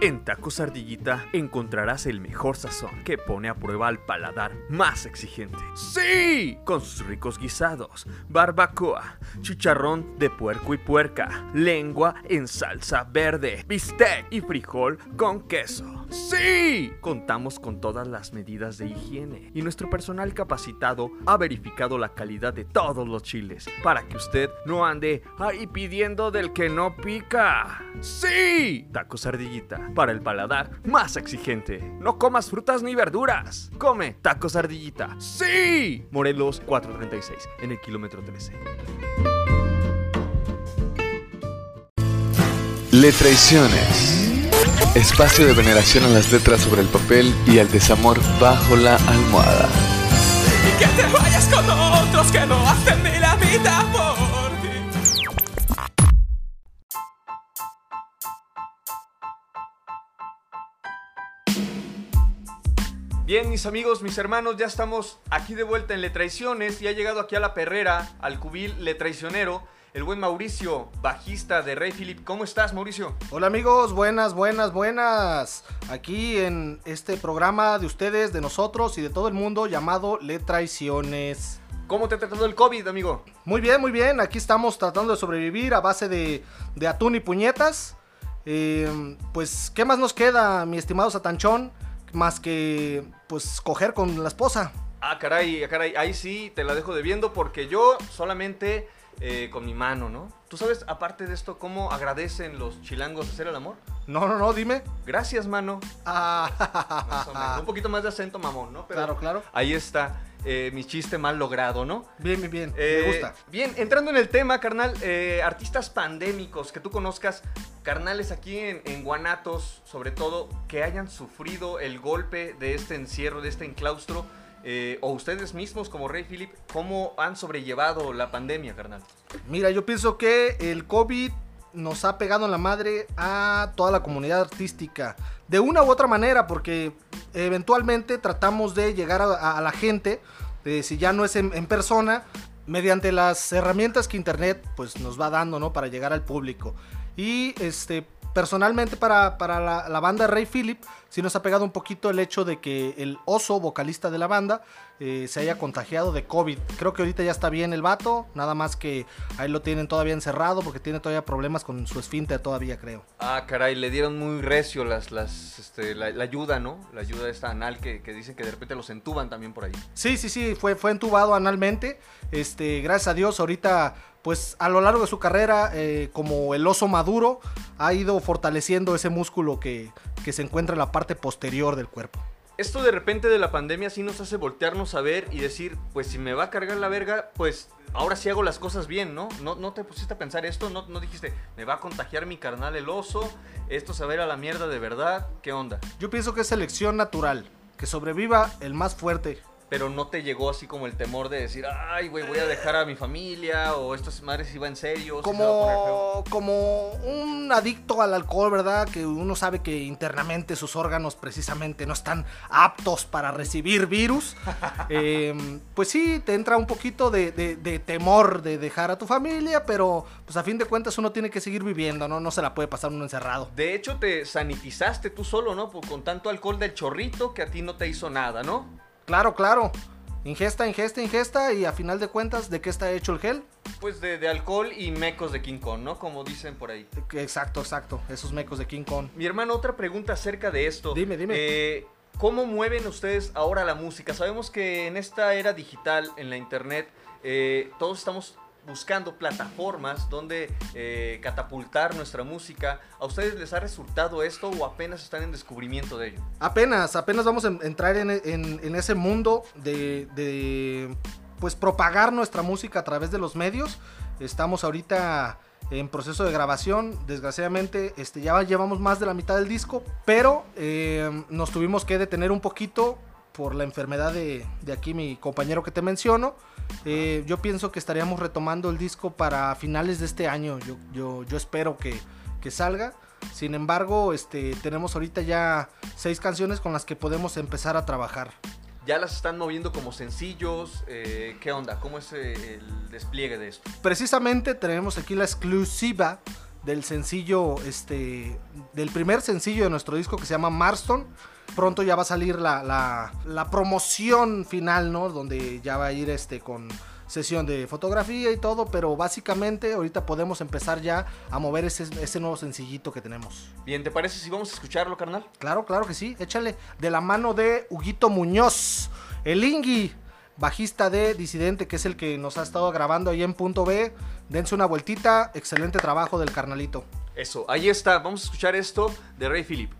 En Tacos Ardillita encontrarás el mejor sazón que pone a prueba al paladar más exigente. ¡Sí! Con sus ricos guisados, barbacoa, chicharrón de puerco y puerca, lengua en salsa verde, bistec y frijol con queso. ¡Sí! Contamos con todas las medidas de higiene y nuestro personal capacitado ha verificado la calidad de todos los chiles para que usted no ande ahí pidiendo del que no pica. ¡Sí! Tacos Ardillita, para el paladar más exigente. No comas frutas ni verduras. Come tacos Ardillita. ¡Sí! Morelos 436, en el kilómetro 13. Le Traiciones. Espacio de veneración a las letras sobre el papel y al desamor bajo la almohada. Y que te vayas con otros que no hacen ni la mitad por Bien, mis amigos, mis hermanos, ya estamos aquí de vuelta en Le Traiciones y ha llegado aquí a la perrera, al cubil Le Traicionero, el buen Mauricio, bajista de Rey Philip. ¿Cómo estás, Mauricio? Hola amigos, buenas, buenas, buenas. Aquí en este programa de ustedes, de nosotros y de todo el mundo llamado Le Traiciones. ¿Cómo te ha tratado el COVID, amigo? Muy bien, muy bien. Aquí estamos tratando de sobrevivir a base de, de atún y puñetas. Eh, pues, ¿qué más nos queda, mi estimado Satanchón? Más que, pues, coger con la esposa. Ah, caray, caray, ahí sí te la dejo debiendo porque yo solamente eh, con mi mano, ¿no? ¿Tú sabes, aparte de esto, cómo agradecen los chilangos hacer el amor? No, no, no, dime. Gracias, mano. Ah, Más o menos. Un poquito más de acento mamón, ¿no? Claro, claro. Ahí está eh, mi chiste mal logrado, ¿no? Bien, bien, bien. Eh, Me gusta. Bien, entrando en el tema, carnal, eh, artistas pandémicos que tú conozcas, carnales aquí en, en Guanatos, sobre todo, que hayan sufrido el golpe de este encierro, de este enclaustro, eh, o ustedes mismos como Rey Philip, ¿cómo han sobrellevado la pandemia, carnal? Mira, yo pienso que el COVID nos ha pegado en la madre a toda la comunidad artística. De una u otra manera, porque eventualmente tratamos de llegar a, a la gente, eh, si ya no es en, en persona, mediante las herramientas que Internet pues, nos va dando ¿no? para llegar al público. Y este, personalmente para, para la, la banda Rey Philip, sí nos ha pegado un poquito el hecho de que el oso, vocalista de la banda, eh, se haya contagiado de COVID. Creo que ahorita ya está bien el vato, nada más que ahí lo tienen todavía encerrado porque tiene todavía problemas con su esfínter todavía, creo. Ah, caray, le dieron muy recio las, las, este, la, la ayuda, ¿no? La ayuda esta anal que, que dicen que de repente los entuban también por ahí. Sí, sí, sí, fue, fue entubado analmente. Este, gracias a Dios, ahorita, pues a lo largo de su carrera, eh, como el oso maduro, ha ido fortaleciendo ese músculo que, que se encuentra en la parte posterior del cuerpo. Esto de repente de la pandemia sí nos hace voltearnos a ver y decir, pues si me va a cargar la verga, pues ahora sí hago las cosas bien, ¿no? ¿No, no te pusiste a pensar esto? ¿No, ¿No dijiste, me va a contagiar mi carnal el oso? ¿Esto se va a ir a la mierda de verdad? ¿Qué onda? Yo pienso que es selección natural, que sobreviva el más fuerte. Pero no te llegó así como el temor de decir, ay, güey, voy a dejar a mi familia, o esto es madre si va en serio. sí se va a poner feo". Como, como un adicto al alcohol, ¿verdad? Que uno sabe que internamente sus órganos precisamente no están aptos para recibir virus. Eh, pues sí, te entra un poquito de, de- de temor de dejar a tu familia, pero pues a fin de cuentas uno tiene que seguir viviendo, ¿no? No se la puede pasar uno encerrado. De hecho, te sanitizaste tú solo, ¿no? Con tanto alcohol del chorrito que a ti no te hizo nada, ¿no? Claro, claro. Ingesta, ingesta, ingesta y a final de cuentas, ¿de qué está hecho el gel? Pues de, de alcohol y mecos de King Kong, ¿no? Como dicen por ahí. Exacto, exacto. Esos mecos de King Kong. Mi hermano, otra pregunta acerca de esto. Dime, dime. Eh, ¿Cómo mueven ustedes ahora la música? Sabemos que en esta era digital, en la internet, eh, todos estamos buscando plataformas donde eh, catapultar nuestra música. ¿A ustedes les ha resultado esto o apenas están en descubrimiento de ello? Apenas, apenas vamos a en- entrar en, ese mundo de, de, pues propagar nuestra música a través de los medios. Estamos ahorita en proceso de grabación. Desgraciadamente, este, ya llevamos más de la mitad del disco, pero eh, nos tuvimos que detener un poquito por la enfermedad de, de aquí mi compañero que te menciono. Eh, yo pienso que estaríamos retomando el disco para finales de este año. Yo, yo, yo espero que, que salga. Sin embargo, este, tenemos ahorita ya seis canciones con las que podemos empezar a trabajar. ¿Ya las están moviendo como sencillos? Eh, ¿Qué onda? ¿Cómo es eh, el despliegue de esto? Precisamente tenemos aquí la exclusiva del sencillo, este, del primer sencillo de nuestro disco que se llama Marston. Pronto ya va a salir la, la, la promoción final, ¿no? Donde ya va a ir este con sesión de fotografía y todo, pero básicamente ahorita podemos empezar ya a mover ese, ese nuevo sencillito que tenemos. Bien, ¿te parece si vamos a escucharlo, carnal? Claro, claro que sí, échale. De la mano de Huguito Muñoz, el Ingui, bajista de Disidente, que es el que nos ha estado grabando ahí en punto B. Dense una vueltita, excelente trabajo del carnalito. Eso, ahí está. Vamos a escuchar esto de Rey Philip.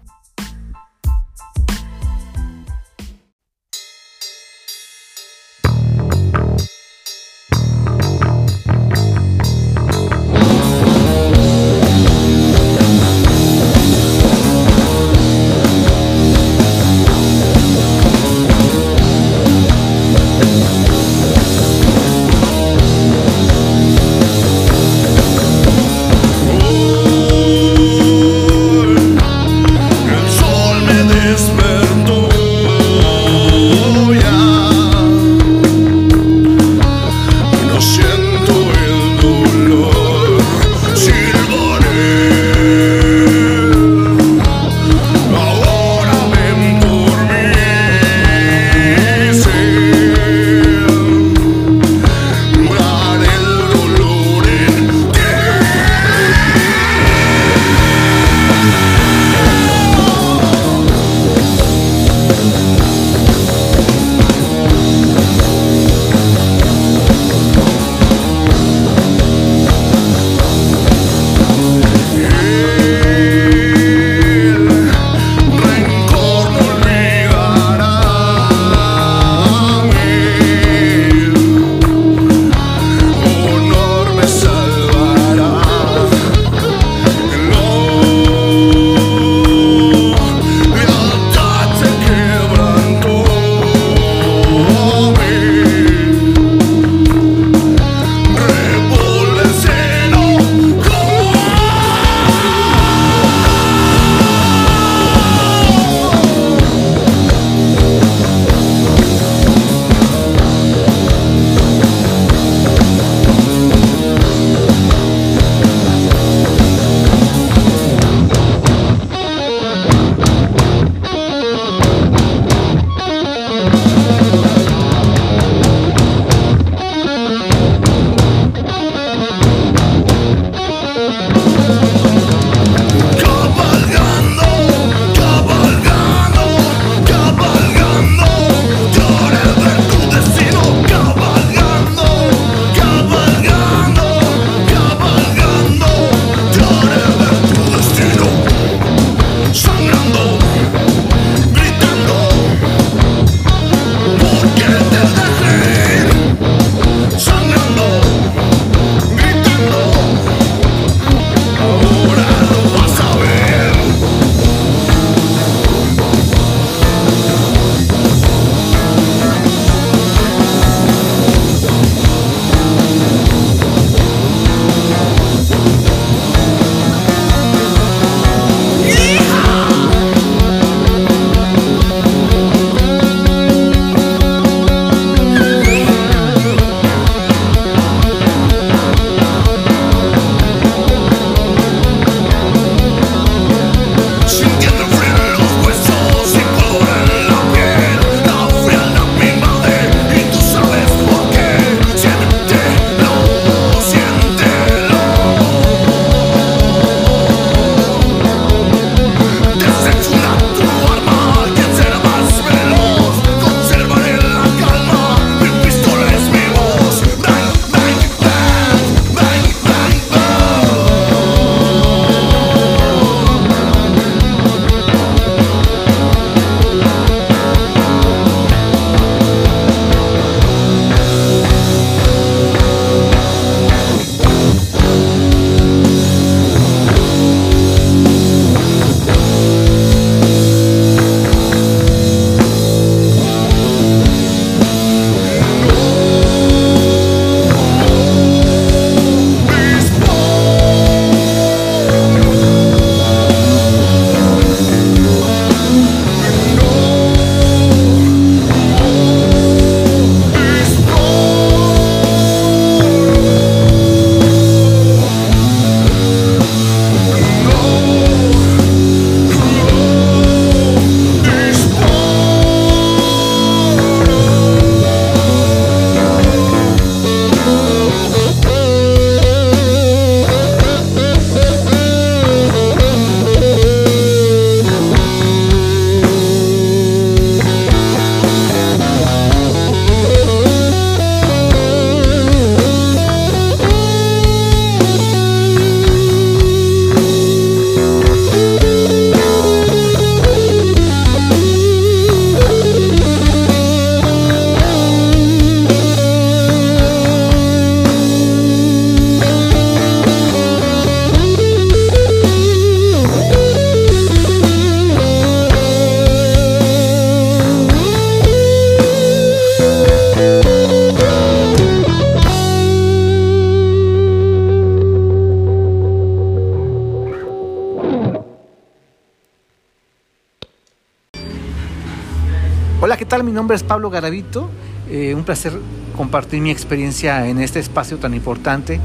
Es Pablo Garavito. Eh, un placer compartir mi experiencia en este espacio tan importante.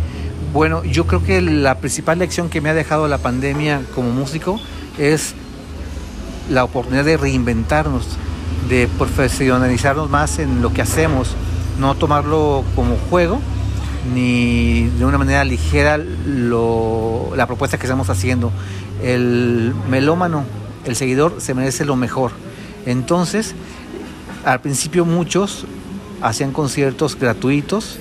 Bueno, yo creo que la principal lección que me ha dejado la pandemia como músico es la oportunidad de reinventarnos, de profesionalizarnos más en lo que hacemos, no tomarlo como juego ni de una manera ligera lo, la propuesta que estamos haciendo. El melómano, el seguidor, se merece lo mejor. Entonces, al principio muchos hacían conciertos gratuitos,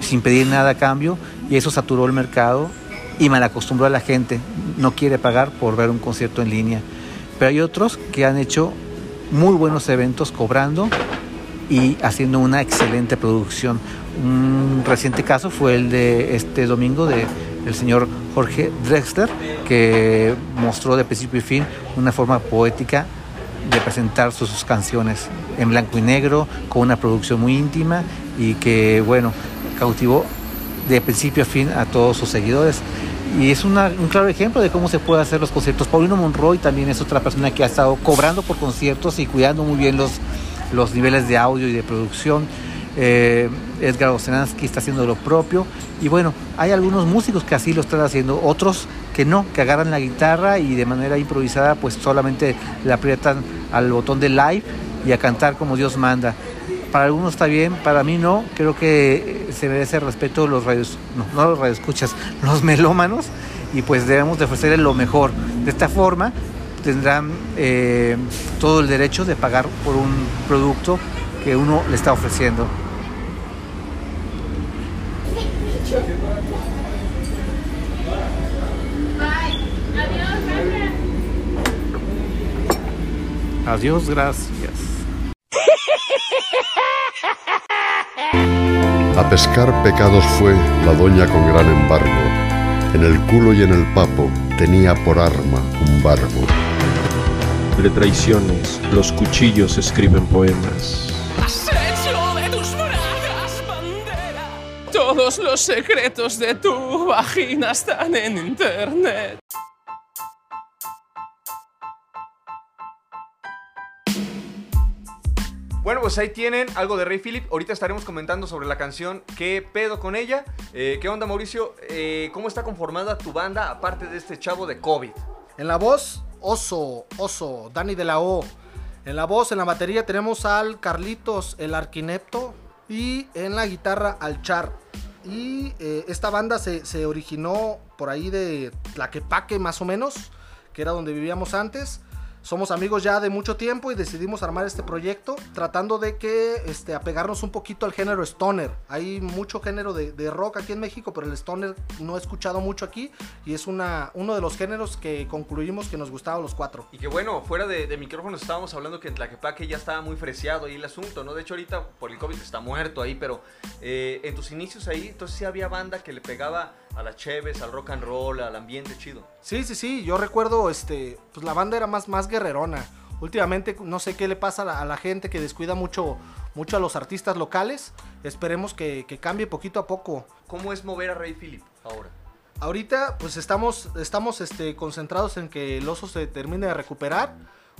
sin pedir nada a cambio, y eso saturó el mercado y mal acostumbró a la gente. No quiere pagar por ver un concierto en línea. Pero hay otros que han hecho muy buenos eventos cobrando y haciendo una excelente producción. Un reciente caso fue el de este domingo de el señor Jorge Drexler, que mostró de principio y fin una forma poética de presentar sus, canciones en blanco y negro, con una producción muy íntima y que, bueno, cautivó de principio a fin a todos sus seguidores. Y es un claro ejemplo de cómo se puede hacer los conciertos. Paulino Monroy también es otra persona que ha estado cobrando por conciertos y cuidando muy bien los, los niveles de audio y de producción. Eh, Edgar Osenansky está haciendo lo propio. Y bueno, hay algunos músicos que así lo están haciendo, otros que no, que agarran la guitarra y de manera improvisada pues solamente le aprietan al botón de live y a cantar como Dios manda. Para algunos está bien, para mí no. Creo que se merece respeto los radios, no, no los radioescuchas, los melómanos y pues debemos de ofrecerles lo mejor. De esta forma tendrán eh, todo el derecho de pagar por un producto que uno le está ofreciendo. Adiós, gracias. A pescar pecados fue la doña con gran embargo. En el culo y en el papo tenía por arma un barbo. De traiciones, los cuchillos escriben poemas. Todos los secretos de tu vagina están en internet. Bueno, pues ahí tienen algo de Rey Philip. Ahorita estaremos comentando sobre la canción ¿Qué pedo con ella? Eh, ¿Qué onda, Mauricio? Eh, ¿Cómo está conformada tu banda aparte de este chavo de COVID? En la voz, Oso, Oso, Dani de la O. En la voz, en la batería tenemos al Carlitos, el Arquinepto. Y en la guitarra, al Char. Y eh, esta banda se, se originó por ahí de Tlaquepaque, más o menos, que era donde vivíamos antes. Somos amigos ya de mucho tiempo y decidimos armar este proyecto tratando de que este, apegarnos un poquito al género stoner. Hay mucho género de, de rock aquí en México, pero el stoner no he escuchado mucho aquí y es una, uno de los géneros que concluimos que nos gustaba los cuatro. Y que bueno, fuera de, de micrófonos estábamos hablando que en Tlaquepaque ya estaba muy freciado ahí el asunto, ¿no? De hecho ahorita por el COVID está muerto ahí, pero eh, en tus inicios ahí, entonces sí había banda que le pegaba a las cheves, al rock and roll, al ambiente chido. Sí, sí, sí, yo recuerdo, este, pues la banda era más, más guerrerona. Últimamente no sé qué le pasa a la, a la gente que descuida mucho, mucho a los artistas locales. Esperemos que, que cambie poquito a poco. ¿Cómo es mover a Rey Philip ahora? Ahorita pues estamos, estamos este, concentrados en que el oso se termine de recuperar.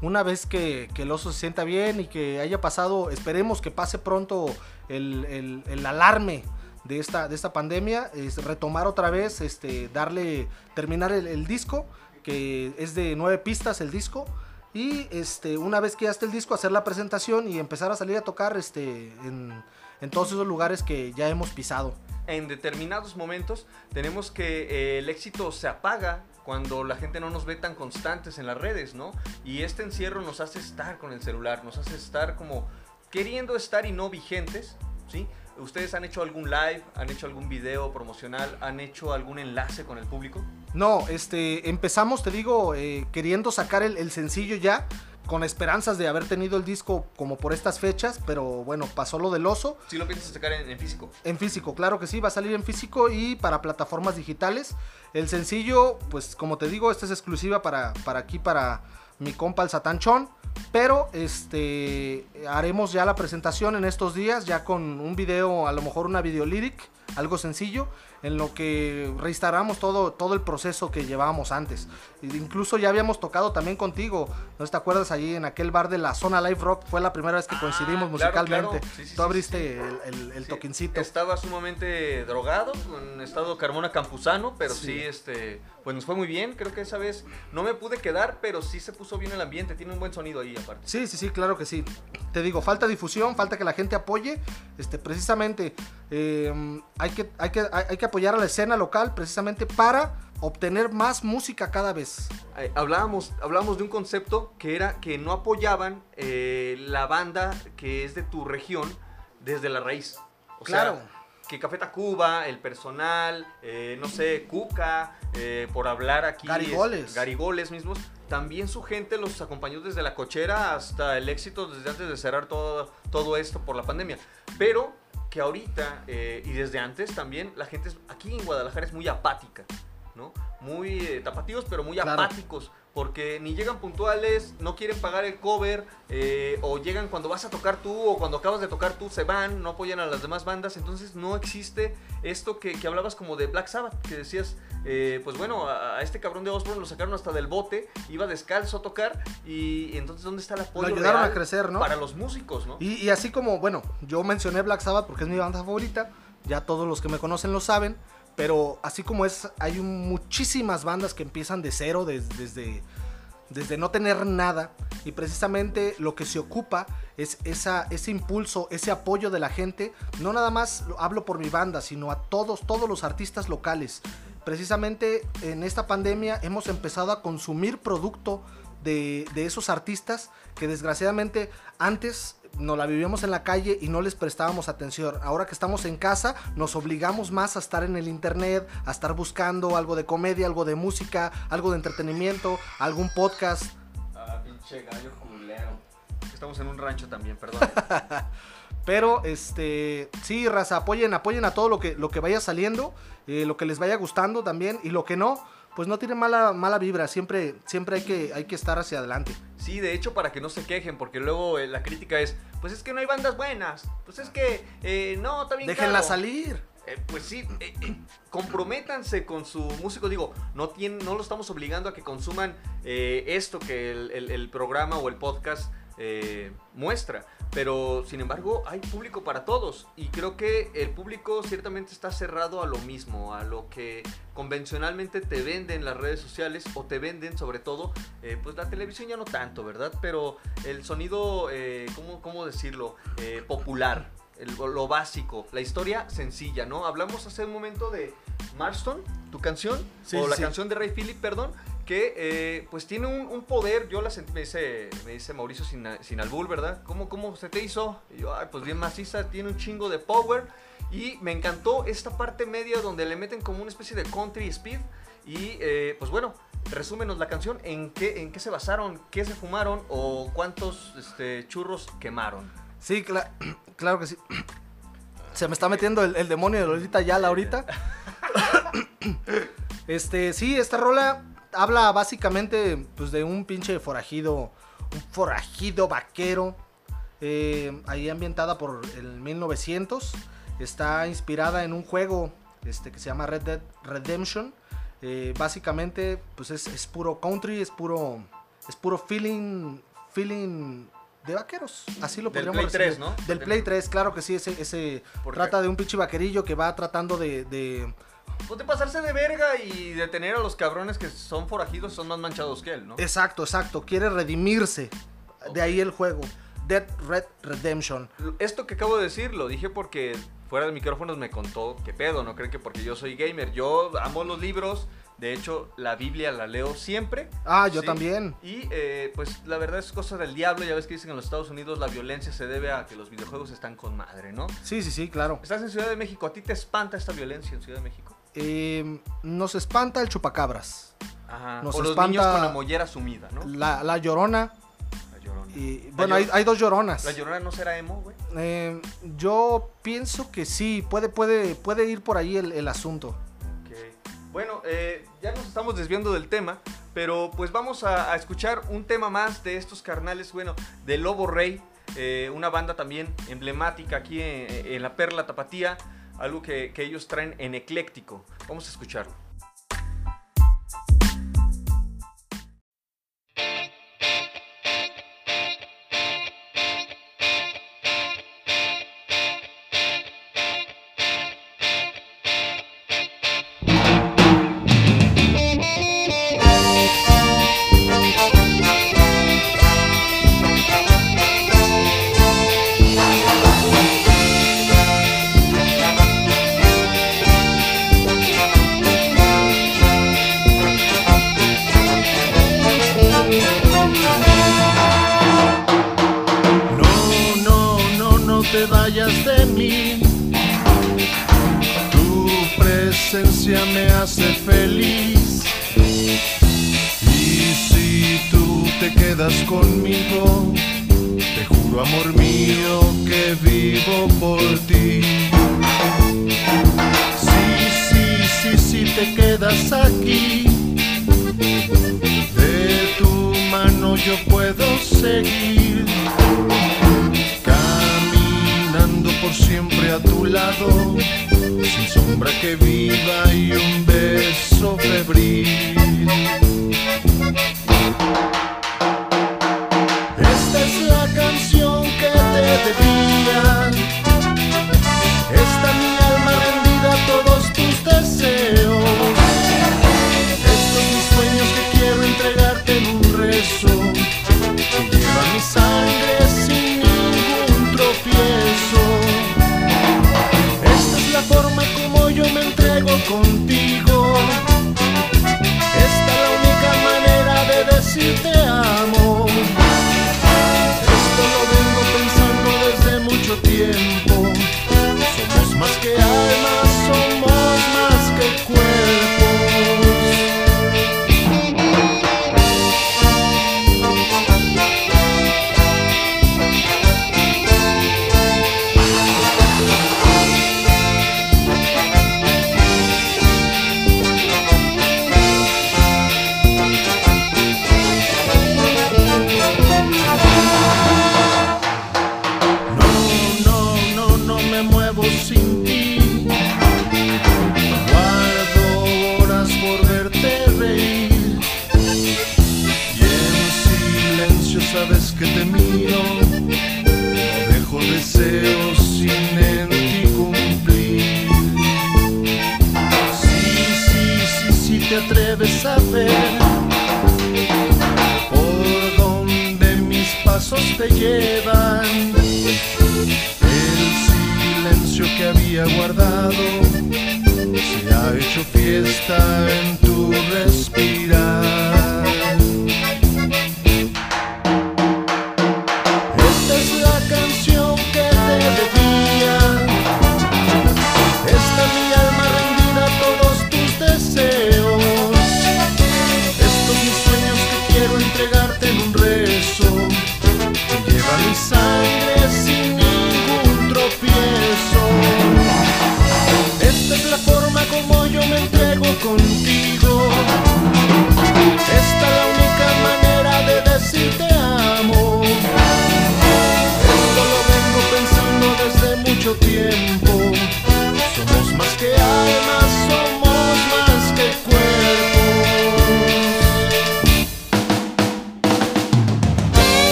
Una vez que, que el oso se sienta bien y que haya pasado, esperemos que pase pronto el, el- el alarme de esta, de esta pandemia, es retomar otra vez, este, darle, terminar el, disco, que es de nueve pistas el disco. Y este, una vez que ya esté el disco, hacer la presentación y empezar a salir a tocar este, en, en todos esos lugares que ya hemos pisado. En determinados momentos tenemos que eh, el éxito se apaga cuando la gente no nos ve tan constantes en las redes, ¿no? Y este encierro nos hace estar con el celular, nos hace estar como queriendo estar y no vigentes, ¿sí? ¿Ustedes han hecho algún live, han hecho algún video promocional, han hecho algún enlace con el público? No, este, empezamos, te digo, eh, queriendo sacar el, el sencillo ya, con esperanzas de haber tenido el disco como por estas fechas, pero bueno, pasó lo del oso. Si lo piensas sacar en, en físico. En físico, claro que sí, va a salir en físico y para plataformas digitales. El sencillo, pues como te digo, esta es exclusiva para, para aquí, para mi compa el Satanchón. Pero este haremos ya la presentación en estos días, ya con un video, a lo mejor una video lyric algo sencillo, en lo que reinstalamos todo, todo el proceso que llevábamos antes. E incluso ya habíamos tocado también contigo, ¿no te acuerdas? Allí en aquel bar de la zona Live Rock, fue la primera vez que Ah, coincidimos claro, musicalmente. claro. Sí, sí, Tú abriste sí. el, el- el toquincito. Estaba sumamente drogado, con estado Carmona Campuzano, pero sí. Sí. este, pues nos fue muy bien. Creo que esa vez no me pude quedar, pero sí se puso bien el ambiente. Tiene un buen sonido ahí, aparte. Sí, sí, sí, claro que sí. Te digo, falta difusión, falta que la gente apoye. Este, precisamente, eh, hay, que, hay, que, hay, hay que apoyar a la escena local precisamente para obtener más música cada vez. Eh, hablábamos, hablábamos de un concepto que era que no apoyaban eh, la banda que es de tu región desde la raíz. O Claro. sea, que Café Tacuba, el personal, eh, no sé, Cuca, eh, por hablar aquí. Garigoles. es- Garigoles mismos. También su gente los acompañó desde la cochera hasta el éxito desde antes de cerrar todo, todo esto por la pandemia. Pero que ahorita eh, y desde antes también la gente es- aquí en Guadalajara es muy apática. ¿no? Muy eh, tapativos, pero muy Claro. apáticos. Porque ni llegan puntuales, no quieren pagar el cover, eh, o llegan cuando vas a tocar tú, o cuando acabas de tocar tú, se van, no apoyan a las demás bandas. Entonces no existe esto que, que hablabas como de Black Sabbath, que decías, eh, pues bueno, a, a este cabrón de Osborne lo sacaron hasta del bote, iba descalzo a tocar, y, entonces ¿dónde está el apoyo Lo ayudaron real a crecer, ¿no? Para los músicos, ¿no? Y, y así como, bueno, yo mencioné Black Sabbath porque es mi banda favorita, ya todos los que me conocen lo saben, pero así como es, hay muchísimas bandas que empiezan de cero, des- desde, desde no tener nada, y precisamente lo que se ocupa es esa, ese impulso, ese apoyo de la gente, no nada más lo- hablo por mi banda, sino a todos, todos los artistas locales. Precisamente en esta pandemia hemos empezado a consumir producto de, de esos artistas que desgraciadamente antes nos la vivíamos en la calle y no les prestábamos atención. Ahora que estamos en casa, nos obligamos más a estar en el internet, a estar buscando algo de comedia, algo de música, algo de entretenimiento, algún podcast. Ah, pinche gallo culero. Estamos en un rancho también, perdón. Pero, este, sí, raza, apoyen, apoyen a todo lo que, lo que vaya saliendo, eh, lo que les vaya gustando también, y lo que no, pues no tiene mala, mala vibra, siempre, siempre hay que, hay que estar hacia adelante. Sí, de hecho, para que no se quejen, porque luego eh, la crítica es, pues es que no hay bandas buenas, pues es que, eh, no, bien Déjenla caro". salir. Eh, pues sí, eh, eh, comprométanse con su músico. Digo, no, tienen, no lo estamos obligando a que consuman eh, esto que el, el- el programa o el podcast eh, muestra. Pero, sin embargo, hay público para todos. Y creo que el público ciertamente está cerrado a lo mismo, a lo que convencionalmente te venden las redes sociales o te venden sobre todo, eh, pues la televisión ya no tanto, ¿verdad? Pero el sonido, eh, ¿cómo, cómo decirlo? Eh, popular el- lo básico, la historia sencilla, ¿no? Hablamos hace un momento de Marston, tu canción, Sí, o la sí. canción de Ray Philip, perdón, que eh, pues tiene un, un poder, yo la sentí, me dice, me dice Mauricio sin, sin albur, ¿verdad? ¿Cómo, ¿Cómo se te hizo? Y yo, "Ay, pues bien maciza, tiene un chingo de power, y me encantó esta parte media donde le meten como una especie de country speed, y eh, pues bueno, resúmenos la canción, ¿en qué, en qué se basaron, qué se fumaron, o cuántos este, churros quemaron? Sí, cla- claro que sí. Se me está metiendo el, el demonio de Lolita Yala ahorita. Este, sí, esta rola habla básicamente pues, de un pinche forajido, un forajido vaquero, eh, ahí ambientada por el 1900. Está inspirada en un juego este, que se llama Red Dead Redemption. Eh, básicamente, pues es, es puro country, es puro, es puro feeling, feeling de vaqueros. Así lo Del podríamos Play resumir. 3, ¿no? Del Play 3, claro que sí, ese, ese trata de un pinche vaquerillo que va tratando de, de- Pues de pasarse de verga y detener a los cabrones que son forajidos son más manchados que él, ¿no? Exacto, exacto, quiere redimirse. De ahí el juego. Dead Red Redemption. Esto que acabo de decir lo dije porque fuera de micrófonos me contó qué pedo, no creen que porque yo soy gamer. Yo amo los libros, de hecho la Biblia la leo siempre. Ah, yo Sí. también. Y eh, pues la verdad es cosa del diablo, ya ves que dicen en los Estados Unidos la violencia se debe a que los videojuegos están con madre, ¿no? Sí, sí, sí, claro. Estás en Ciudad de México, ¿a ti te espanta esta violencia en Ciudad de México? Eh, nos espanta el chupacabras. Ajá. Nos o los espanta- niños con la mollera sumida, ¿no? La, la llorona. La llorona. Y, La bueno, hay, Llor- hay dos lloronas. ¿La llorona no será emo, güey? Eh, yo pienso que sí, puede, puede, puede ir por ahí el, el asunto. Bueno, eh, ya nos estamos desviando del tema, pero pues vamos a, a escuchar un tema más de estos carnales, bueno, de Lobo Rey, eh, una banda también emblemática aquí en, en la Perla Tapatía algo que, que ellos traen en ecléctico. Vamos a escucharlo.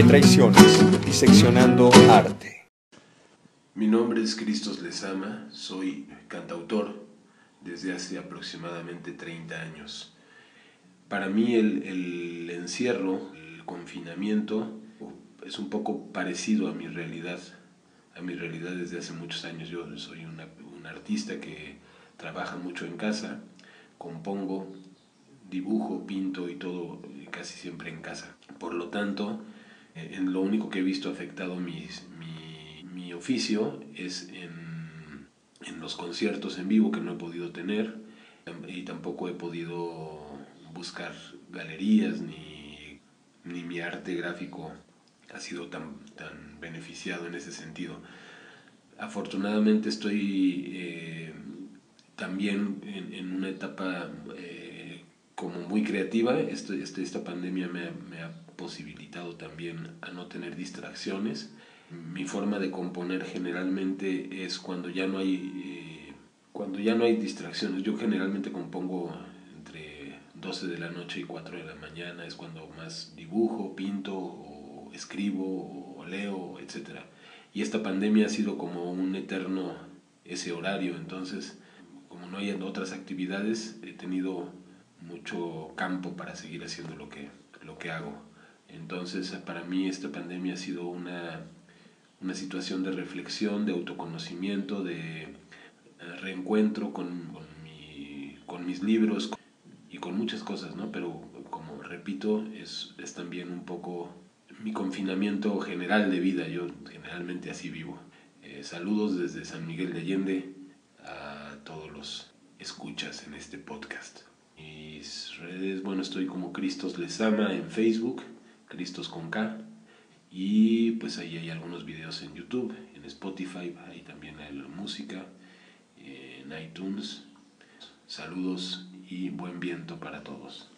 de Traiciones, diseccionando arte. Mi nombre es Cristos Lezama, soy cantautor desde hace aproximadamente 30 años. Para mí el, encierro, el confinamiento, es un poco parecido a mi realidad, a mi realidad desde hace muchos años. Yo soy un artista que trabaja mucho en casa, compongo, dibujo, pinto y todo eh, casi siempre en casa. Por lo tanto, en lo único que he visto afectado mis, mi, mi oficio es en, en los conciertos en vivo que no he podido tener y tampoco he podido buscar galerías ni, ni mi arte gráfico ha sido tan, tan beneficiado en ese sentido. Afortunadamente estoy eh, también en, en, una etapa eh, como muy creativa. Este, este, esta pandemia me, me, ha posibilitado también a no tener distracciones. Mi forma de componer generalmente es cuando ya no hay, eh, cuando ya no hay distracciones. Yo generalmente compongo entre 12 de la noche y 4 de la mañana. Es cuando más dibujo, pinto o escribo o leo, etc. Y esta pandemia ha sido como un eterno ese horario. Entonces, como no hay otras actividades, he tenido mucho campo para seguir haciendo lo que, lo que hago. Entonces, para mí esta pandemia ha sido una, una situación de reflexión, de autoconocimiento, de reencuentro con, con mis libros y con muchas cosas, ¿no? Pero como repito, es, es también un poco mi confinamiento general de vida. Yo generalmente así vivo. Eh, saludos desde San Miguel de Allende a todos los escuchas en este podcast. Mis redes, bueno, estoy como Cristos Les Ama en Facebook, Cristos con K. Y pues ahí hay algunos videos en YouTube, en Spotify, ahí también hay la música, en iTunes. Saludos y buen viento para todos.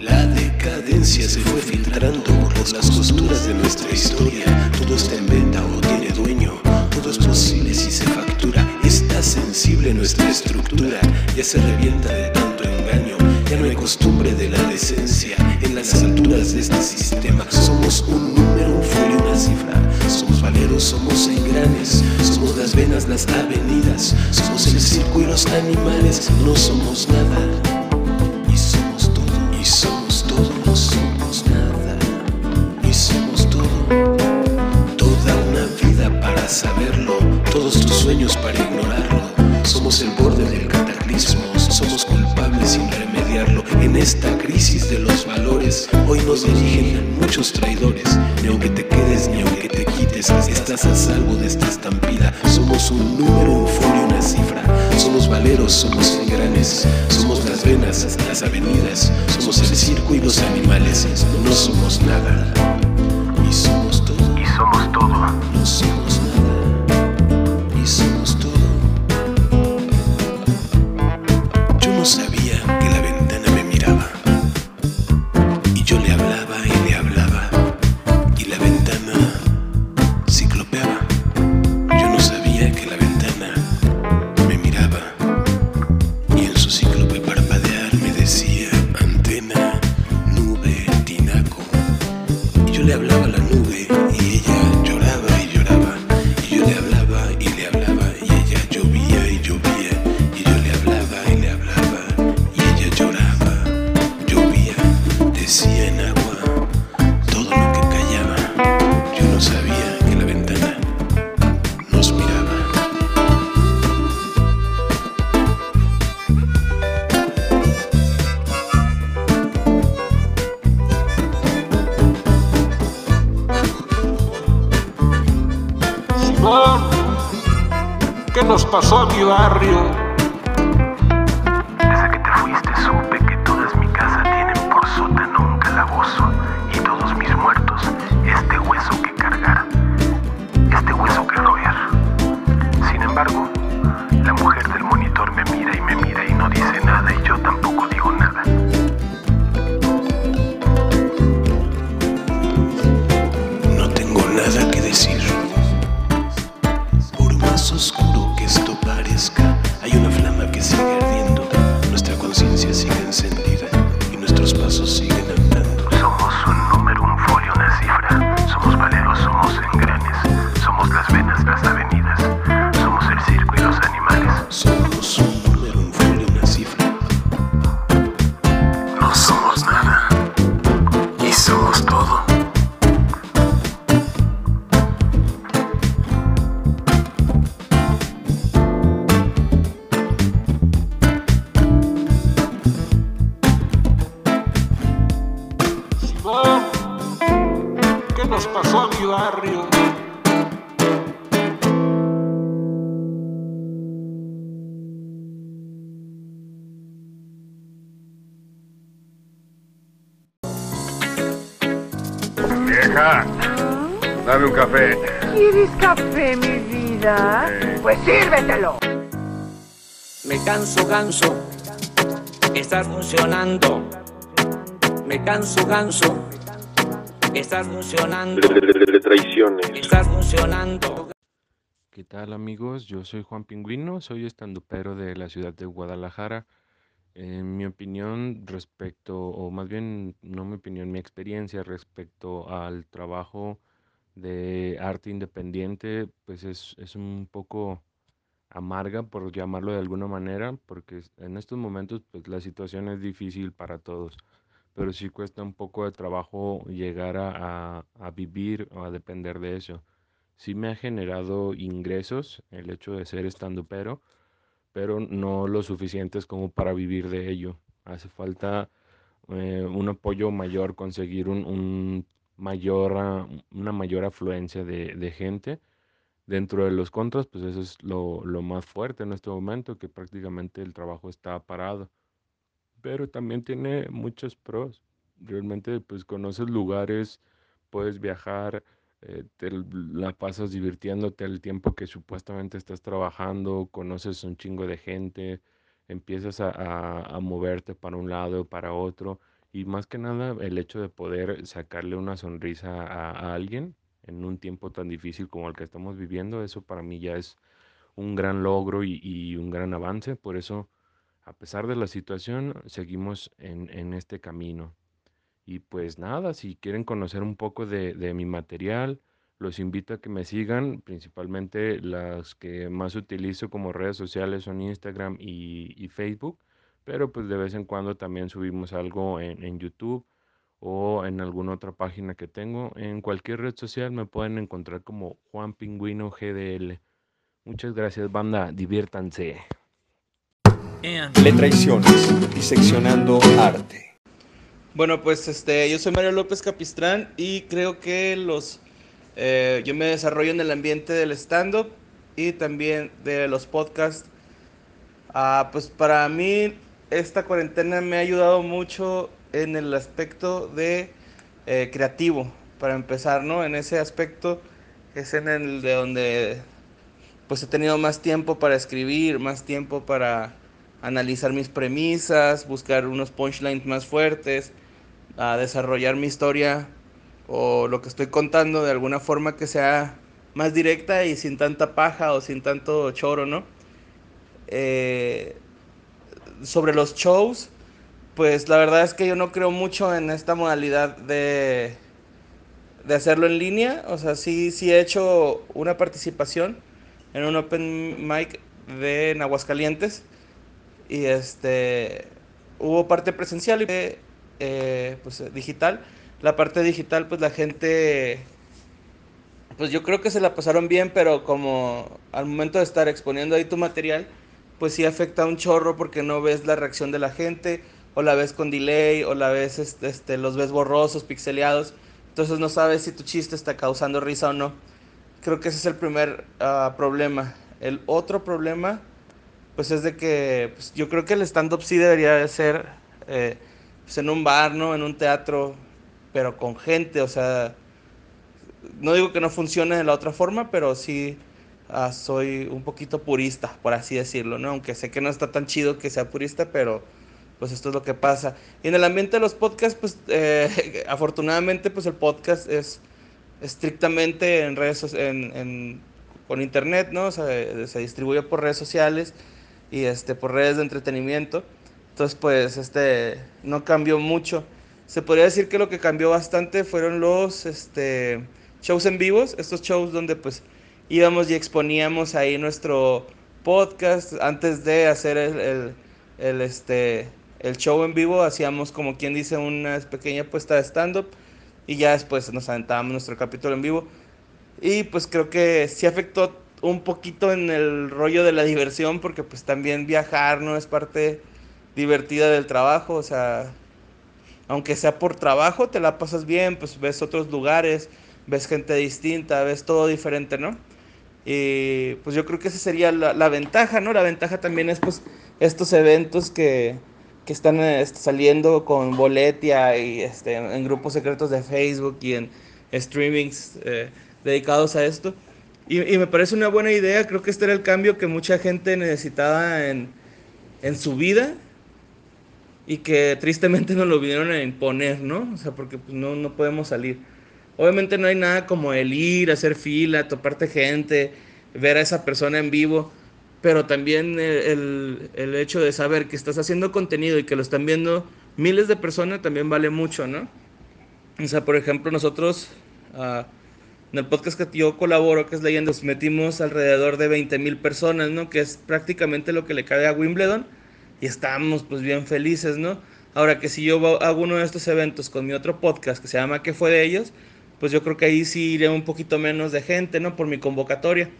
La decadencia se fue filtrando por las costuras de nuestra historia. La barrio. Vieja, dame un café. ¿Quieres café, mi vida? Pues sírvetelo. Me canso, canso. Estás funcionando. Me canso, canso. Estás funcionando. traiciones. Estás funcionando. ¿Qué tal amigos? Yo soy Juan Pingüino, soy estandupero de la ciudad de Guadalajara. En mi opinión respecto, o más bien no mi opinión, mi experiencia respecto al trabajo de arte independiente, pues es, es un poco amarga, por llamarlo de alguna manera, porque en estos momentos pues la situación es difícil para todos, pero sí cuesta un poco de trabajo llegar a, a, vivir o a depender de eso. Sí me ha generado ingresos el hecho de ser estandupero, pero no lo suficientes como para vivir de ello. Hace falta eh, un apoyo mayor, conseguir un, un mayor, ah, una mayor afluencia de, de gente. Dentro de los contras, pues eso es lo, lo más fuerte en este momento, que prácticamente el trabajo está parado. Pero también tiene muchos pros. Realmente, pues conoces lugares, puedes viajar, eh, te la pasas divirtiéndote el tiempo que supuestamente estás trabajando, conoces un chingo de gente, empiezas a, a- moverte para un lado, para otro, y más que nada el hecho de poder sacarle una sonrisa a, alguien en un tiempo tan difícil como el que estamos viviendo, eso para mí ya es un gran logro y un gran avance, por eso, a pesar de la situación, seguimos en, en este camino. Y pues nada, si quieren conocer un poco de, de mi material, los invito a que me sigan, principalmente las que más utilizo como redes sociales son Instagram y, y Facebook, pero pues de vez en cuando también subimos algo en, en YouTube o en alguna otra página que tengo. En cualquier red social me pueden encontrar como Juan Pingüino GDL. Muchas gracias, banda, diviértanse. Le traiciones, diseccionando arte. Bueno, pues este, yo soy Mario López Capistrán y creo que los, eh, yo me desarrollo en el ambiente del stand-up y también de los podcasts. Ah, pues para mí esta cuarentena me ha ayudado mucho en el aspecto de eh, creativo, para empezar, ¿no? En ese aspecto es en el de donde pues he tenido más tiempo para escribir, más tiempo para analizar mis premisas, buscar unos punchlines más fuertes, a desarrollar mi historia o lo que estoy contando de alguna forma que sea más directa y sin tanta paja o sin tanto choro, ¿no? Eh, sobre los shows, pues la verdad es que yo no creo mucho en esta modalidad de, de hacerlo en línea. O sea, sí, sí he hecho una participación en un open mic de en Aguascalientes. Y este hubo parte presencial y eh, pues digital. La parte digital, pues la gente, pues yo creo que se la pasaron bien, pero como al momento de estar exponiendo ahí tu material, pues sí afecta un chorro porque no ves la reacción de la gente, o la ves con delay, o la ves, este, los ves borrosos, pixeleados, entonces no sabes si tu chiste está causando risa o no. Creo que ese es el primer ah, problema. El otro problema, pues es de que pues, yo creo que el stand-up sí debería de ser eh, pues, en un bar, ¿no? En un teatro, pero con gente, o sea, no digo que no funcione de la otra forma, pero sí ah, soy un poquito purista, por así decirlo, ¿no? Aunque sé que no está tan chido que sea purista, pero pues esto es lo que pasa. Y en el ambiente de los podcasts, pues eh, afortunadamente, pues el podcast es estrictamente en redes en, en- con internet, ¿no? O sea, se distribuye por redes sociales y este por redes de entretenimiento. Entonces, pues este no cambió mucho. Se podría decir que lo que cambió bastante fueron los este shows en vivos, estos shows donde pues íbamos y exponíamos ahí nuestro podcast antes de hacer el, el- este el show en vivo hacíamos como quien dice una pequeña puesta de stand up y ya después nos aventábamos nuestro capítulo en vivo y pues creo que sí afectó un poquito en el rollo de la diversión porque pues también viajar no es parte divertida del trabajo, o sea, aunque sea por trabajo te la pasas bien, pues ves otros lugares, ves gente distinta, ves todo diferente, ¿no? Y pues yo creo que esa sería la, la ventaja, ¿no? La ventaja también es pues estos eventos que, que están este, saliendo con Boletia y este, en grupos secretos de Facebook y en streamings eh, dedicados a esto. Y, me parece una buena idea, creo que este era el cambio que mucha gente necesitaba en, en su vida y que tristemente nos lo vinieron a imponer, ¿no? O sea, porque pues, no, no podemos salir. Obviamente no hay nada como el ir, hacer fila, toparte gente, ver a esa persona en vivo, pero también el, el, hecho de saber que estás haciendo contenido y que lo están viendo miles de personas también vale mucho, ¿no? O sea, por ejemplo, nosotros uh, en el podcast que yo colaboro, que es Leyendas, metimos alrededor de 20 mil personas, ¿no? Que es prácticamente lo que le cae a Wimbledon y estamos pues bien felices, ¿no? Ahora que si yo hago uno de estos eventos con mi otro podcast que se llama ¿Qué fue de ellos? Pues yo creo que ahí sí iré un poquito menos de gente, ¿no? Por mi convocatoria.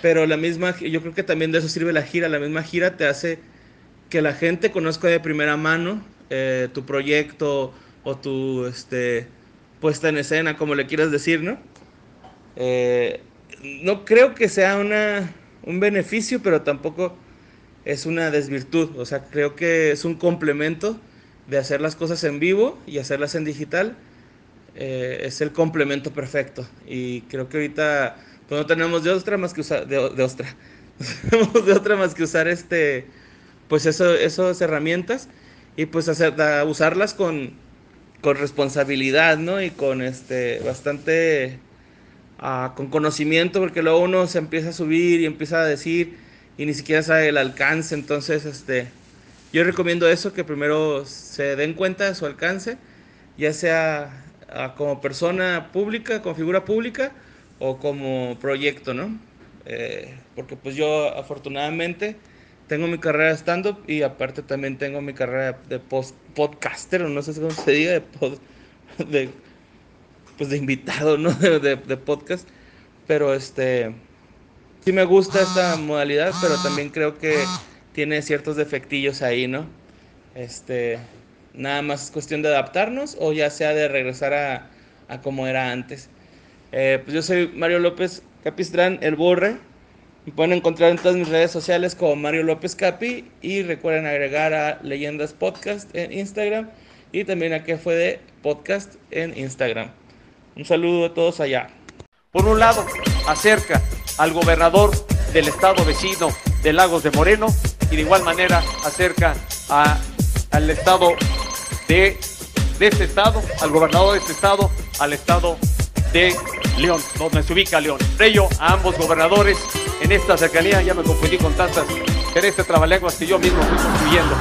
Pero la misma, yo creo que también de eso sirve la gira. La misma gira te hace que la gente conozca de primera mano eh, tu proyecto o tu este, puesta en escena, como le quieras decir, ¿no? Eh, no creo que sea una, un beneficio, pero tampoco es una desvirtud. O sea, creo que es un complemento de hacer las cosas en vivo y hacerlas en digital. Eh, es el complemento perfecto. Y creo que ahorita pues no tenemos de otra más que usar, de, de otra, de otra más que usar este, pues eso, esas herramientas y pues hacer, usarlas con, con responsabilidad, ¿no? Y con este, bastante, con conocimiento, porque luego uno se empieza a subir y empieza a decir y ni siquiera sabe el alcance, entonces, este, yo recomiendo eso, que primero se den cuenta de su alcance, ya sea como persona pública, como figura pública, o como proyecto, ¿no? Eh, porque pues yo afortunadamente tengo mi carrera de stand-up y aparte también tengo mi carrera de post podcaster, no sé cómo se diga, de, pod, de, pues de invitado, ¿no? De, de, de, podcast. Pero este, sí me gusta esta modalidad, pero también creo que tiene ciertos defectillos ahí, ¿no? Este, nada más es cuestión de adaptarnos o ya sea de regresar a, a como era antes. Eh, pues yo soy Mario López Capistrán, el Borre. Me pueden encontrar en todas mis redes sociales como Mario López Capi y recuerden agregar a Leyendas Podcast en Instagram y también a que fue de podcast en Instagram. Un saludo a todos allá. Por un lado, acerca al gobernador del estado vecino de Lagos de Moreno y de igual manera acerca al estado de, este estado, al gobernador de este estado, al estado de León, donde se ubica León. Ello a ambos gobernadores en esta cercanía, ya me confundí con tantas en este trabalenguas que yo mismo fui construyendo.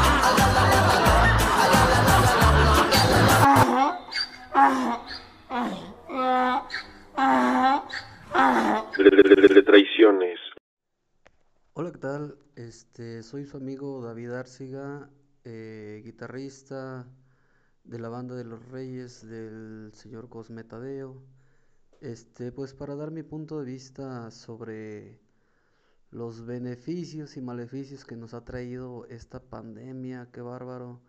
Hola, ¿qué tal? Este, soy su amigo David Arciga, eh, guitarrista de la banda de los Reyes del señor Cosme Tadeo. Este, pues para dar mi punto de vista sobre los beneficios y maleficios que nos ha traído esta pandemia, qué bárbaro.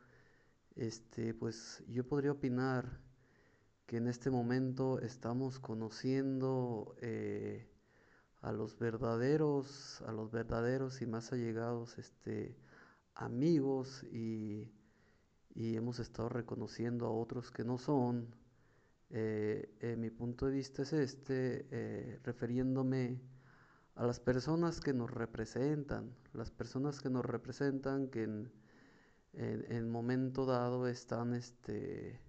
Este, pues yo podría opinar que en este momento estamos conociendo eh, a los verdaderos, a los verdaderos y más allegados este, amigos y, y hemos estado reconociendo a otros que no son. Eh, mi punto de vista es este, eh, refiriéndome a las personas que nos representan, las personas que nos representan que en, en, en momento dado están, este,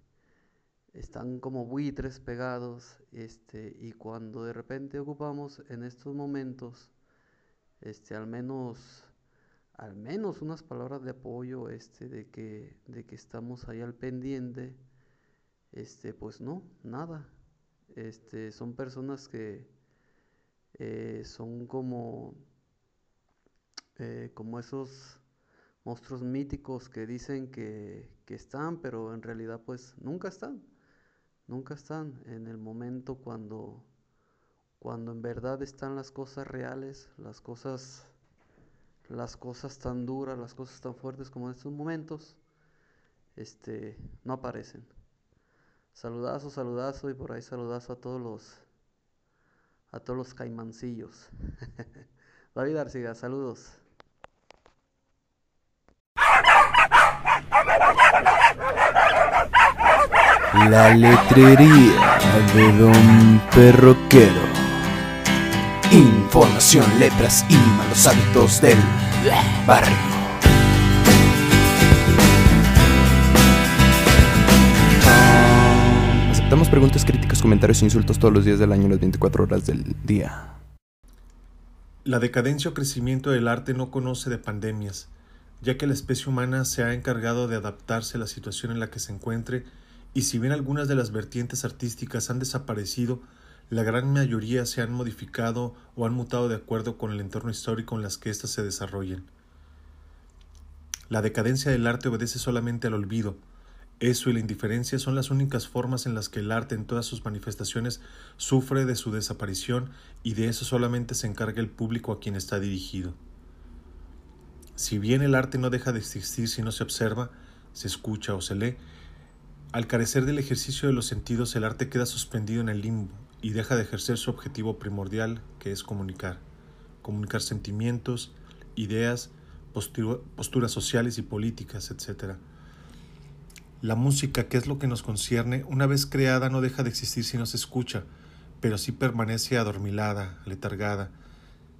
están como buitres pegados, este, y cuando de repente ocupamos en estos momentos, este, al menos, al menos unas palabras de apoyo, este, de que, de que estamos ahí al pendiente, este, pues no, nada. Este, son personas que eh, son como, eh, como esos monstruos míticos que dicen que, que están, pero en realidad pues nunca están. Nunca están en el momento cuando, cuando en verdad están las cosas reales, las cosas, las cosas tan duras, las cosas tan fuertes como en estos momentos, este, no aparecen. Saludazo, saludazo y por ahí saludazo a todos los a todos los caimancillos. David Arciga, saludos. La letrería de Don Perroquero. Información, letras y malos hábitos del barrio. Aceptamos preguntas, críticas, comentarios e insultos todos los días del año, las 24 horas del día. La decadencia o crecimiento del arte no conoce de pandemias, ya que la especie humana se ha encargado de adaptarse a la situación en la que se encuentre y si bien algunas de las vertientes artísticas han desaparecido, la gran mayoría se han modificado o han mutado de acuerdo con el entorno histórico en las que éstas se desarrollen. La decadencia del arte obedece solamente al olvido. Eso y la indiferencia son las únicas formas en las que el arte en todas sus manifestaciones sufre de su desaparición y de eso solamente se encarga el público a quien está dirigido. Si bien el arte no deja de existir si no se observa, se escucha o se lee, al carecer del ejercicio de los sentidos el arte queda suspendido en el limbo y deja de ejercer su objetivo primordial, que es comunicar. Comunicar sentimientos, ideas, posturas sociales y políticas, etc. La música, que es lo que nos concierne, una vez creada no deja de existir si no se escucha, pero sí permanece adormilada, letargada,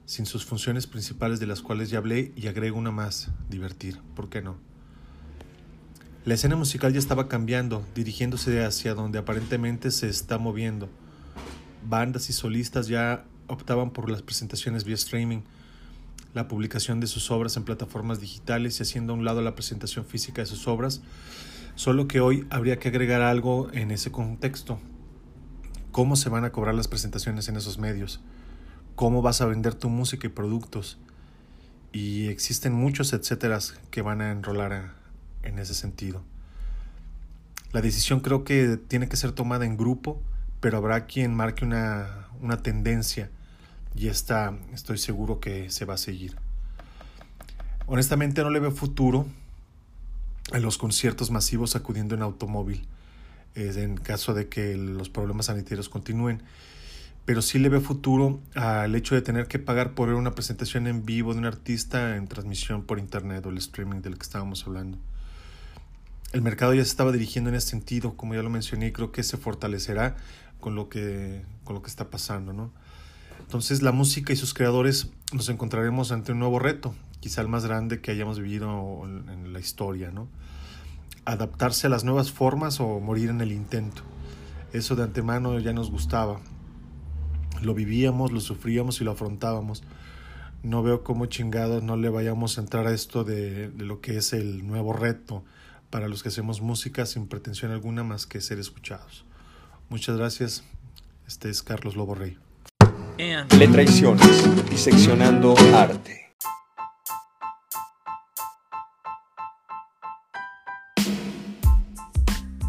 sin sus funciones principales de las cuales ya hablé y agrego una más, divertir, ¿por qué no? La escena musical ya estaba cambiando, dirigiéndose hacia donde aparentemente se está moviendo. Bandas y solistas ya optaban por las presentaciones vía streaming, la publicación de sus obras en plataformas digitales y haciendo a un lado la presentación física de sus obras, solo que hoy habría que agregar algo en ese contexto. ¿Cómo se van a cobrar las presentaciones en esos medios? cómo vas a vender tu música y productos. Y existen muchos etcéteras que van a enrolar a, en ese sentido. La decisión creo que tiene que ser tomada en grupo, pero habrá quien marque una, una tendencia y esta estoy seguro que se va a seguir. Honestamente no le veo futuro a los conciertos masivos acudiendo en automóvil, eh, en caso de que los problemas sanitarios continúen pero sí le veo futuro al hecho de tener que pagar por ver una presentación en vivo de un artista en transmisión por internet o el streaming del que estábamos hablando. El mercado ya se estaba dirigiendo en ese sentido, como ya lo mencioné, y creo que se fortalecerá con lo que, con lo que está pasando, ¿no? Entonces la música y sus creadores nos encontraremos ante un nuevo reto, quizá el más grande que hayamos vivido en, la historia, ¿no? Adaptarse a las nuevas formas o morir en el intento. Eso de antemano ya nos gustaba, lo vivíamos, lo sufríamos y lo afrontábamos. No veo cómo chingados no le vayamos a entrar a esto de lo que es el nuevo reto para los que hacemos música sin pretensión alguna más que ser escuchados. Muchas gracias. Este es Carlos Lobo Rey. Le traiciones, diseccionando arte.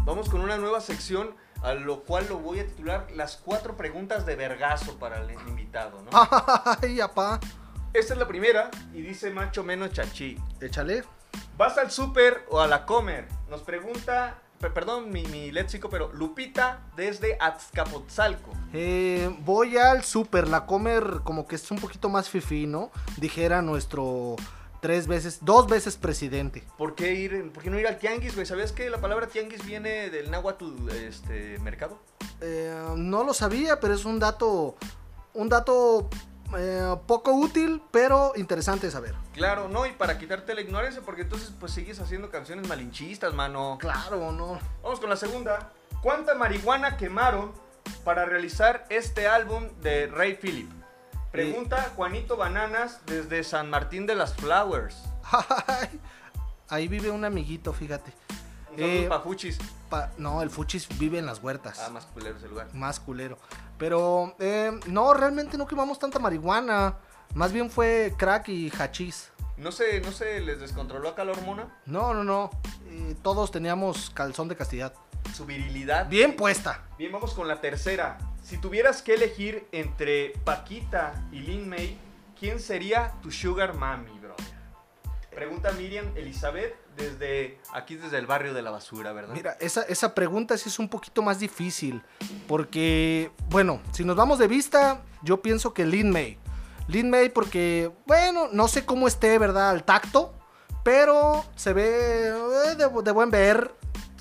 Vamos con una nueva sección a lo cual lo voy a titular Las cuatro preguntas de vergazo para el invitado, ¿no? Ay, apá. Esta es la primera y dice macho menos chachi. Échale. ¿Vas al súper o a la comer? Nos pregunta, pe- perdón mi, mi léxico, pero Lupita desde Azcapotzalco. Eh, voy al super, la comer como que es un poquito más fifí, ¿no? Dijera nuestro tres veces, dos veces presidente. ¿Por qué, ir, ¿Por qué no ir al tianguis, güey? ¿Sabías que la palabra tianguis viene del náhuatl este, mercado? Eh, no lo sabía, pero es un dato, un dato eh, poco útil, pero interesante saber. Claro, no, y para quitarte la ignorancia, porque entonces pues sigues haciendo canciones malinchistas, mano. Claro, no. Vamos con la segunda. ¿Cuánta marihuana quemaron para realizar este álbum de Ray Philip? Pregunta Juanito Bananas desde San Martín de las Flowers. Ahí vive un amiguito, fíjate. Un saludo pa' Fuchis. pa- no, el Fuchis vive en las huertas. Ah, más culero ese lugar. Más culero. Pero eh, no, realmente no quemamos tanta marihuana. Más bien fue crack y hachís. ¿No se, ¿No se les descontroló acá la hormona? No, no, no. Eh, todos teníamos calzón de castidad. Su virilidad. Bien puesta. Bien, vamos con la tercera. Si tuvieras que elegir entre Paquita y Lin May, ¿quién sería tu sugar mami, bro? Pregunta Miriam Elizabeth desde aquí, desde el barrio de la basura, ¿verdad? Mira, esa, esa pregunta sí es un poquito más difícil. Porque, bueno, si nos vamos de vista, yo pienso que Lin May. Lin May porque, bueno, no sé cómo esté, ¿verdad? Al tacto. Pero se ve eh, de, de buen ver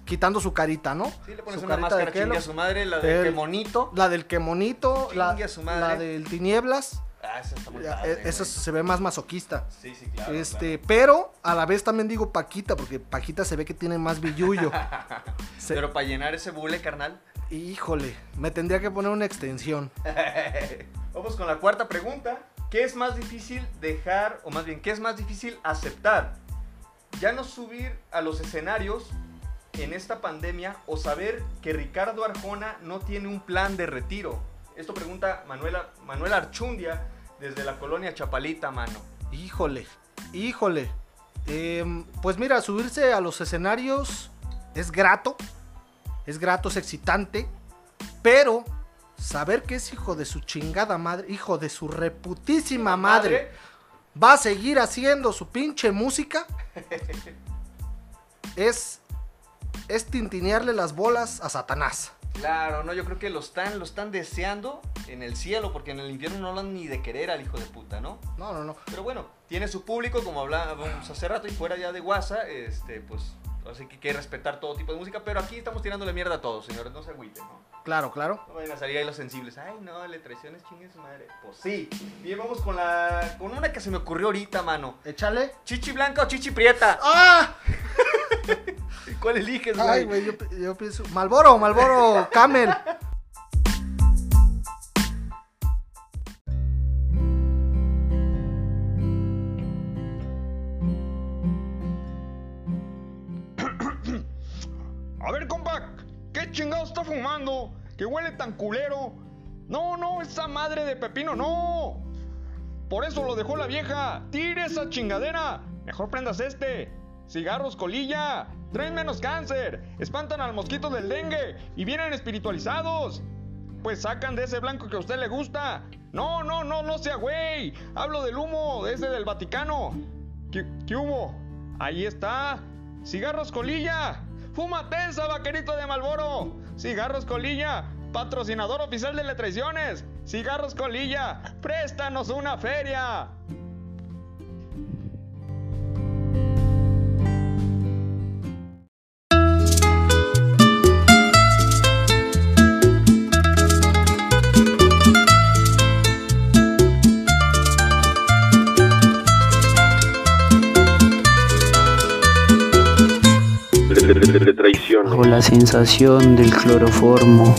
quitando su carita, ¿no? Sí, le pones Su una máscara de chingue Kelo. a su madre, la del El- Kemonito. La del Kemonito, la, su madre. la del Tinieblas. Ah, está muy padre, güey. se ve más masoquista. Sí, sí, claro. Este, pero a la vez también digo Paquita, porque Paquita se ve que tiene más billullo. Se- Pero para llenar ese bule, carnal. Híjole, me tendría que poner una extensión. Vamos con la cuarta pregunta. ¿Qué es más difícil dejar, o más bien, qué es más difícil aceptar? ¿Ya no subir a los escenarios en esta pandemia o saber que Ricardo Arjona no tiene un plan de retiro? Esto pregunta Manuela, Manuela Archundia desde la colonia Chapalita, mano. Híjole, híjole. Em, pues mira, subirse a los escenarios es grato, es grato, es excitante, pero saber que es hijo de su chingada madre, hijo de su reputísima madre, va a seguir haciendo su pinche música, es, es tintinearle las bolas a Satanás. Claro, no, yo creo que lo están, lo están deseando en el cielo, porque en el infierno no hablan ni de querer al hijo de puta, ¿no? No, no, no. Pero bueno, tiene su público, como hablábamos hace rato, y fuera ya de WhatsApp, este, pues, así que hay que respetar todo tipo de música, pero aquí estamos tirándole mierda a todos, señores, no se agüiten, ¿no? Claro, claro. No vayan a salir ahí los sensibles. Ay, no, le traiciones chingue su madre. Pues sí. Bien, vamos con la. con una que se me ocurrió ahorita, mano. Échale. ¿Chichi blanca o chichi prieta? ¡Ah! ¿Cuál eliges, güey? Ay, güey, yo, yo pienso. Malboro, Malboro, Camel. A ver, compa, ¿qué chingado está fumando? Que huele tan culero. No, no, esa madre de pepino, no. Por eso lo dejó la vieja. Tire esa chingadera. Mejor prendas este. Cigarros colilla. Traen menos cáncer. Espantan al mosquito del dengue. Y vienen espiritualizados. Pues sacan de ese blanco que a usted le gusta. No, no, no, no sea güey. Hablo del humo, ese del Vaticano. ¿Qué, humo? Ahí está. Cigarros colilla. Fúmate esa, vaquerito de Malboro. Cigarros colilla. Patrocinador oficial de Le Traiciones. Cigarros colilla. Préstanos una feria. Bajo la sensación del cloroformo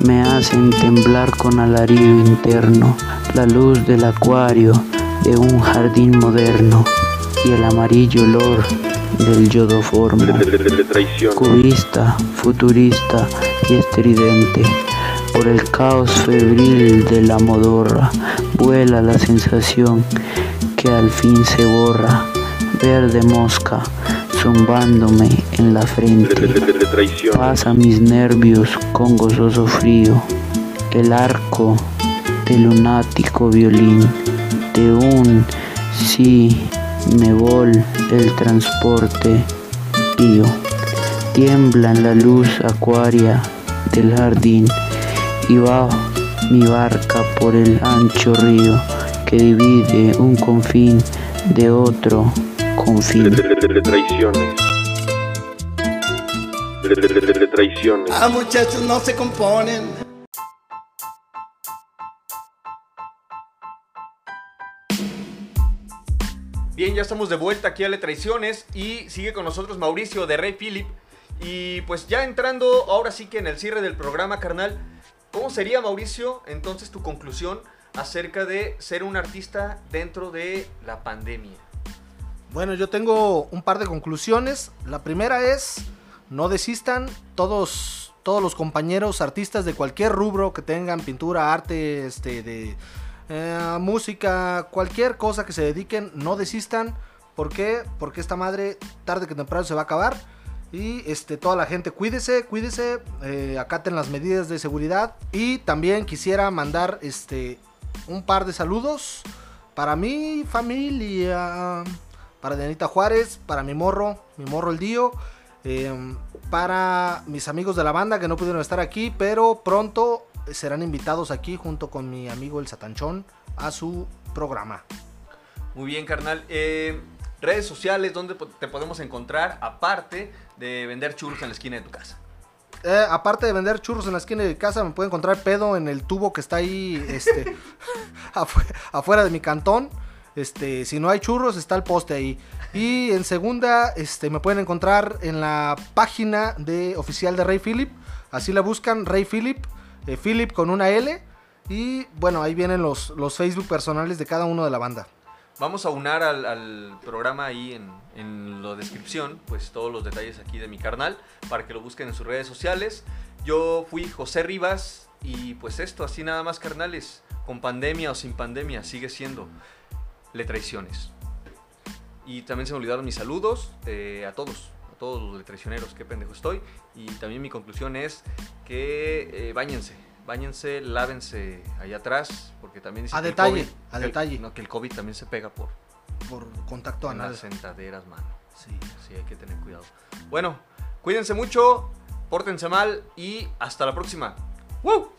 me hacen temblar con alarido interno la luz del acuario de un jardín moderno y el amarillo olor del yodoformo. Cubista, futurista y estridente. Por el caos febril de la modorra vuela la sensación que al fin se borra. Verde mosca zumbándome en la frente. Pasa mis nervios con gozoso frío. El arco del lunático violín de un sí me vol el transporte pío. Tiembla en la luz acuaria del jardín y va mi barca por el ancho río que divide un confín de otro traiciones. Traiciones. Ah, muchachos, no se componen. Bien, ya estamos de vuelta aquí a Le Traiciones y sigue con nosotros Mauricio de Rey Philip. Y pues ya entrando ahora sí que en el cierre del programa, carnal, ¿cómo sería, Mauricio, entonces tu conclusión acerca de ser un artista dentro de la pandemia? Bueno, yo tengo un par de conclusiones. La primera es, no desistan, todos, todos los compañeros artistas de cualquier rubro que tengan pintura, arte, este, de eh, música, cualquier cosa que se dediquen, no desistan. ¿Por qué? Porque esta madre tarde que temprano se va a acabar. Y este, toda la gente cuídese, cuídese, eh, acaten las medidas de seguridad. Y también quisiera mandar este, un par de saludos para mi familia. Para Dianita Juárez, para mi morro, mi morro el Dio, eh, para mis amigos de la banda que no pudieron estar aquí, pero pronto serán invitados aquí junto con mi amigo el Satanchón a su programa. Muy bien, carnal. Eh, redes sociales, ¿dónde te podemos encontrar? Aparte de vender churros en la esquina de tu casa. Eh, aparte de vender churros en la esquina de mi casa, me puede encontrar pedo en el tubo que está ahí este, afu- afuera de mi cantón. Este, si no hay churros, está el poste ahí. Y en segunda, este, me pueden encontrar en la página de oficial de Rey Philip. Así la buscan, Rey Philip, eh, Philip con una L. Y bueno, ahí vienen los, Facebook personales de cada uno de la banda. Vamos a unar al, al programa ahí en, en la descripción, pues todos los detalles aquí de mi carnal, para que lo busquen en sus redes sociales. Yo fui José Rivas y pues esto, así nada más carnales, con pandemia o sin pandemia, sigue siendo Le Traiciones. Y también se me olvidaron mis saludos eh, a todos, a todos los letraicioneros, qué pendejo estoy. Y también mi conclusión es que eh, báñense, báñense, lávense allá atrás, porque también dicen A que el detalle, COVID- a que el- detalle. no, que el COVID también se pega por, Por contacto anal. las sentaderas, mano. Sí. Sí, hay que tener cuidado. Bueno, cuídense mucho, pórtense mal y hasta la próxima. ¡Woo!